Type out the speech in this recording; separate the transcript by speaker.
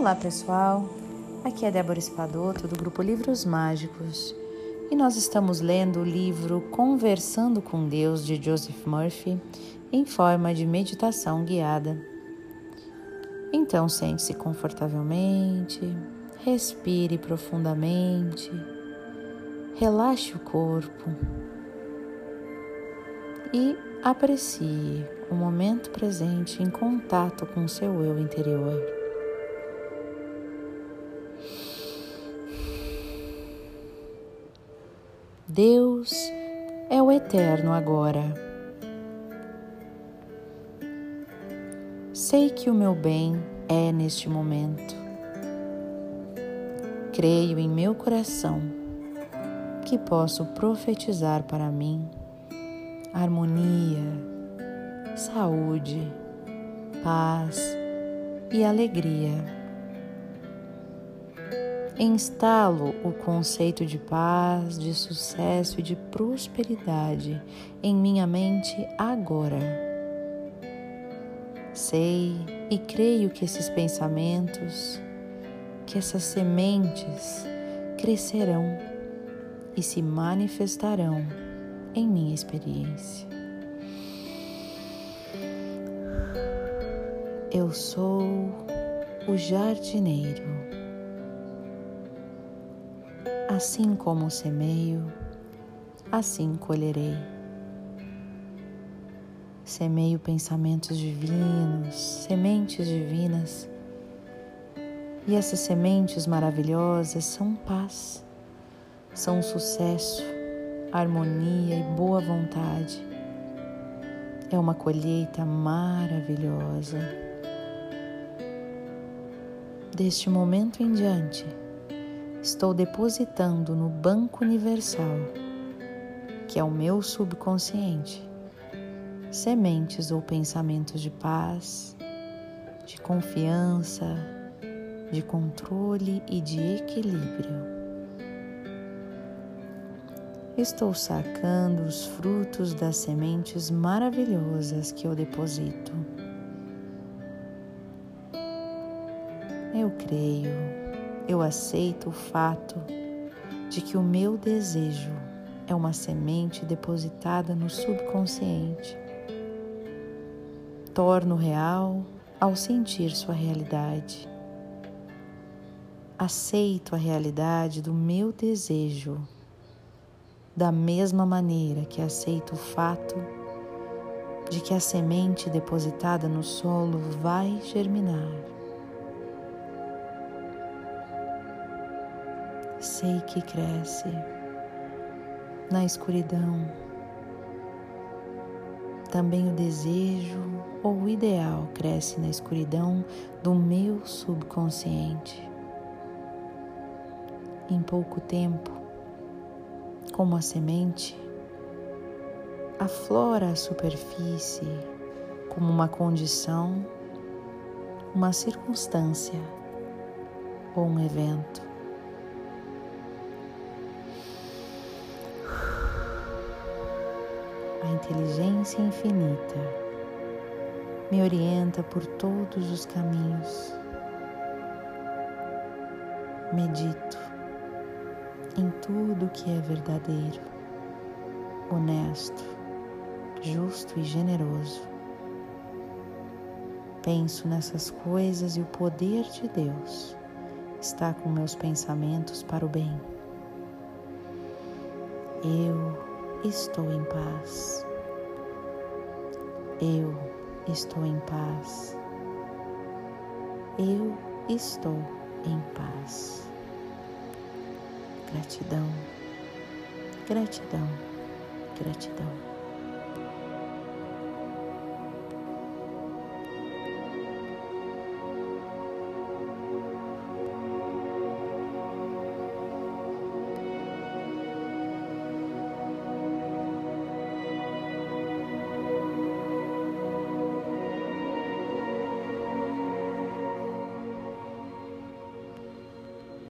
Speaker 1: Olá pessoal, aqui é Débora Espadoto do grupo Livros Mágicos e nós estamos lendo o livro Conversando com Deus de Joseph Murphy em forma de meditação guiada. Então sente-se confortavelmente, respire profundamente, relaxe o corpo e aprecie o momento presente em contato com o seu eu interior. Deus é o eterno agora. Sei que o meu bem é neste momento. Creio em meu coração que posso profetizar para mim harmonia, saúde, paz e alegria instalo o conceito de paz, de sucesso e de prosperidade em minha mente agora. Sei e creio que esses pensamentos, que essas sementes crescerão e se manifestarão em minha experiência. Eu sou o jardineiro Assim como semeio, assim colherei. Semeio pensamentos divinos, sementes divinas, e essas sementes maravilhosas são paz, são sucesso, harmonia e boa vontade. É uma colheita maravilhosa. Deste momento em diante, estou depositando no Banco Universal, que é o meu subconsciente, sementes ou pensamentos de paz, de confiança, de controle e de equilíbrio. Estou sacando os frutos das sementes maravilhosas que eu deposito. Eu creio eu aceito o fato de que o meu desejo é uma semente depositada no subconsciente. Torno real ao sentir sua realidade. Aceito a realidade do meu desejo, da mesma maneira que aceito o fato de que a semente depositada no solo vai germinar. Sei que cresce na escuridão. Também o desejo ou o ideal cresce na escuridão do meu subconsciente. Em pouco tempo, como a semente, aflora a superfície como uma condição, uma circunstância ou um evento. Inteligência infinita me orienta por todos os caminhos. Medito em tudo que é verdadeiro, honesto, justo e generoso. Penso nessas coisas e o poder de Deus está com meus pensamentos para o bem. Eu estou em paz. Eu estou em paz. Eu estou em paz. Gratidão, gratidão, gratidão.